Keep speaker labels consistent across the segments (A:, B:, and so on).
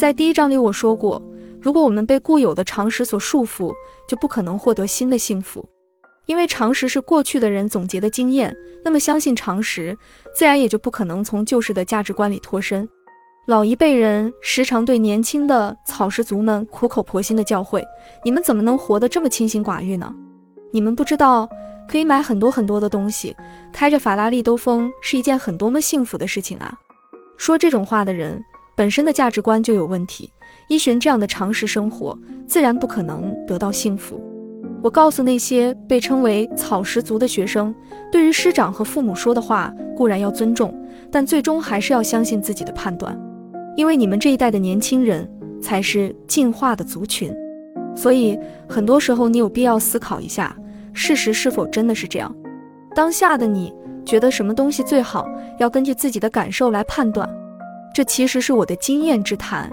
A: 在第一章里我说过，如果我们被固有的常识所束缚，就不可能获得新的幸福。因为常识是过去的人总结的经验，那么相信常识，自然也就不可能从旧时的价值观里脱身。老一辈人时常对年轻的草食族们苦口婆心的教诲：你们怎么能活得这么清心寡欲呢？你们不知道，可以买很多很多的东西，开着法拉利兜风是一件很多么幸福的事情啊！说这种话的人本身的价值观就有问题，依循这样的常识生活，自然不可能得到幸福。我告诉那些被称为草食族的学生，对于师长和父母说的话固然要尊重，但最终还是要相信自己的判断，因为你们这一代的年轻人才是进化的族群。所以很多时候你有必要思考一下，事实是否真的是这样。当下的你觉得什么东西最好，要根据自己的感受来判断。这其实是我的经验之谈。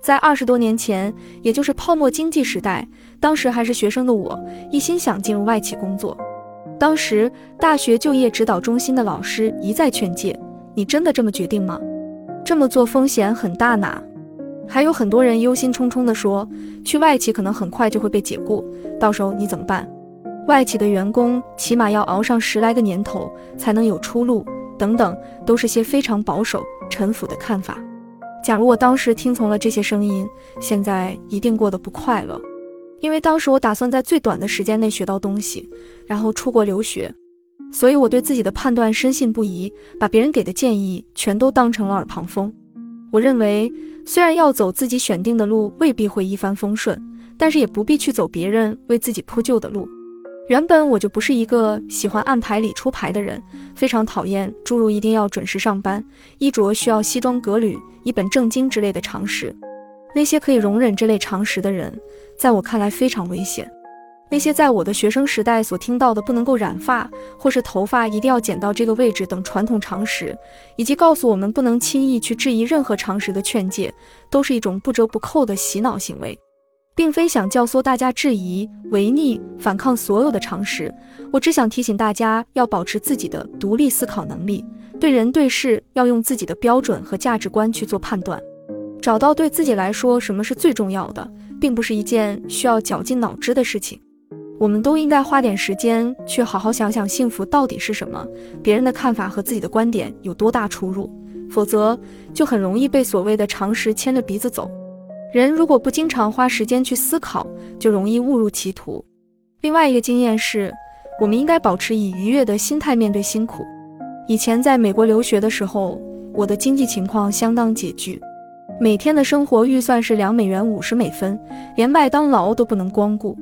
A: 在二十多年前，也就是泡沫经济时代，当时还是学生的我，一心想进入外企工作。当时大学就业指导中心的老师一再劝诫：“你真的这么决定吗？这么做风险很大呢。”还有很多人忧心忡忡地说：“去外企可能很快就会被解雇，到时候你怎么办？外企的员工起码要熬上十来个年头才能有出路，等等，都是些非常保守、陈腐的看法。”假如我当时听从了这些声音，现在一定过得不快乐。因为当时我打算在最短的时间内学到东西，然后出国留学，所以我对自己的判断深信不疑，把别人给的建议全都当成了耳旁风。我认为，虽然要走自己选定的路未必会一帆风顺，但是也不必去走别人为自己铺就的路。原本我就不是一个喜欢按牌理出牌的人，非常讨厌诸如一定要准时上班、衣着需要西装革履、一本正经之类的常识。那些可以容忍这类常识的人，在我看来非常危险。那些在我的学生时代所听到的不能够染发，或是头发一定要剪到这个位置等传统常识，以及告诉我们不能轻易去质疑任何常识的劝诫，都是一种不折不扣的洗脑行为。并非想教唆大家质疑、违逆、反抗所有的常识，我只想提醒大家要保持自己的独立思考能力，对人对事要用自己的标准和价值观去做判断，找到对自己来说什么是最重要的，并不是一件需要绞尽脑汁的事情。我们都应该花点时间去好好想想幸福到底是什么，别人的看法和自己的观点有多大出入，否则就很容易被所谓的常识牵着鼻子走。人如果不经常花时间去思考，就容易误入歧途。另外一个经验是，我们应该保持以愉悦的心态面对辛苦。以前在美国留学的时候，我的经济情况相当拮据，每天的生活预算是两美元五十美分，连麦当劳都不能光顾。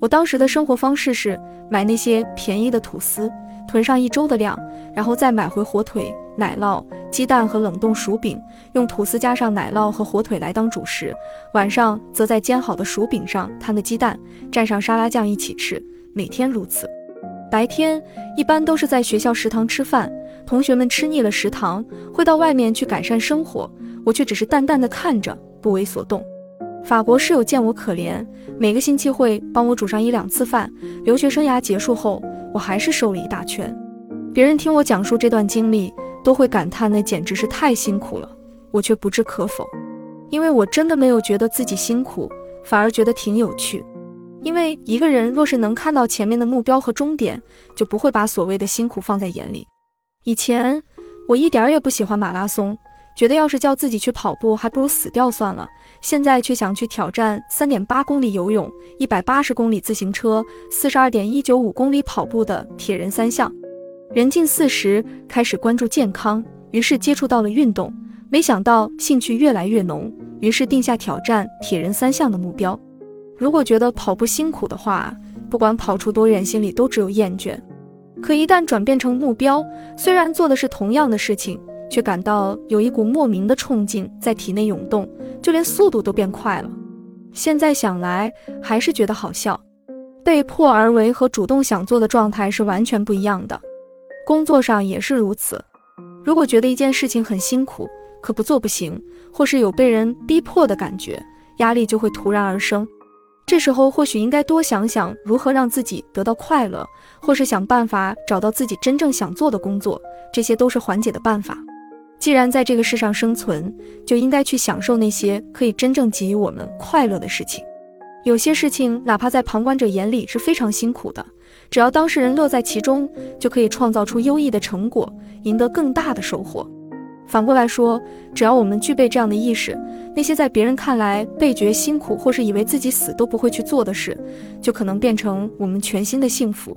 A: 我当时的生活方式是买那些便宜的吐司，囤上一周的量，然后再买回火腿。奶酪、鸡蛋和冷冻薯饼，用吐司加上奶酪和火腿来当主食。晚上则在煎好的薯饼上摊个鸡蛋，蘸上沙拉酱一起吃。每天如此。白天一般都是在学校食堂吃饭，同学们吃腻了食堂，会到外面去改善生活，我却只是淡淡的看着，不为所动。法国室友见我可怜，每个星期会帮我煮上一两次饭。留学生涯结束后，我还是瘦了一大圈。别人听我讲述这段经历。都会感叹那简直是太辛苦了，我却不置可否，因为我真的没有觉得自己辛苦，反而觉得挺有趣。因为一个人若是能看到前面的目标和终点，就不会把所谓的辛苦放在眼里。以前我一点也不喜欢马拉松，觉得要是叫自己去跑步，还不如死掉算了。现在却想去挑战三点八公里游泳、一百八十公里自行车、四十二点一九五公里跑步的铁人三项。人近四十，开始关注健康，于是接触到了运动，没想到兴趣越来越浓，于是定下挑战铁人三项的目标。如果觉得跑步辛苦的话，不管跑出多远，心里都只有厌倦。可一旦转变成目标，虽然做的是同样的事情，却感到有一股莫名的冲劲在体内涌动，就连速度都变快了。现在想来，还是觉得好笑。被迫而为和主动想做的状态是完全不一样的。工作上也是如此，如果觉得一件事情很辛苦，可不做不行，或是有被人逼迫的感觉，压力就会突然而生。这时候或许应该多想想如何让自己得到快乐，或是想办法找到自己真正想做的工作，这些都是缓解的办法。既然在这个世上生存，就应该去享受那些可以真正给予我们快乐的事情。有些事情，哪怕在旁观者眼里是非常辛苦的，只要当事人乐在其中，就可以创造出优异的成果，赢得更大的收获。反过来说，只要我们具备这样的意识，那些在别人看来倍觉辛苦，或是以为自己死都不会去做的事，就可能变成我们全新的幸福，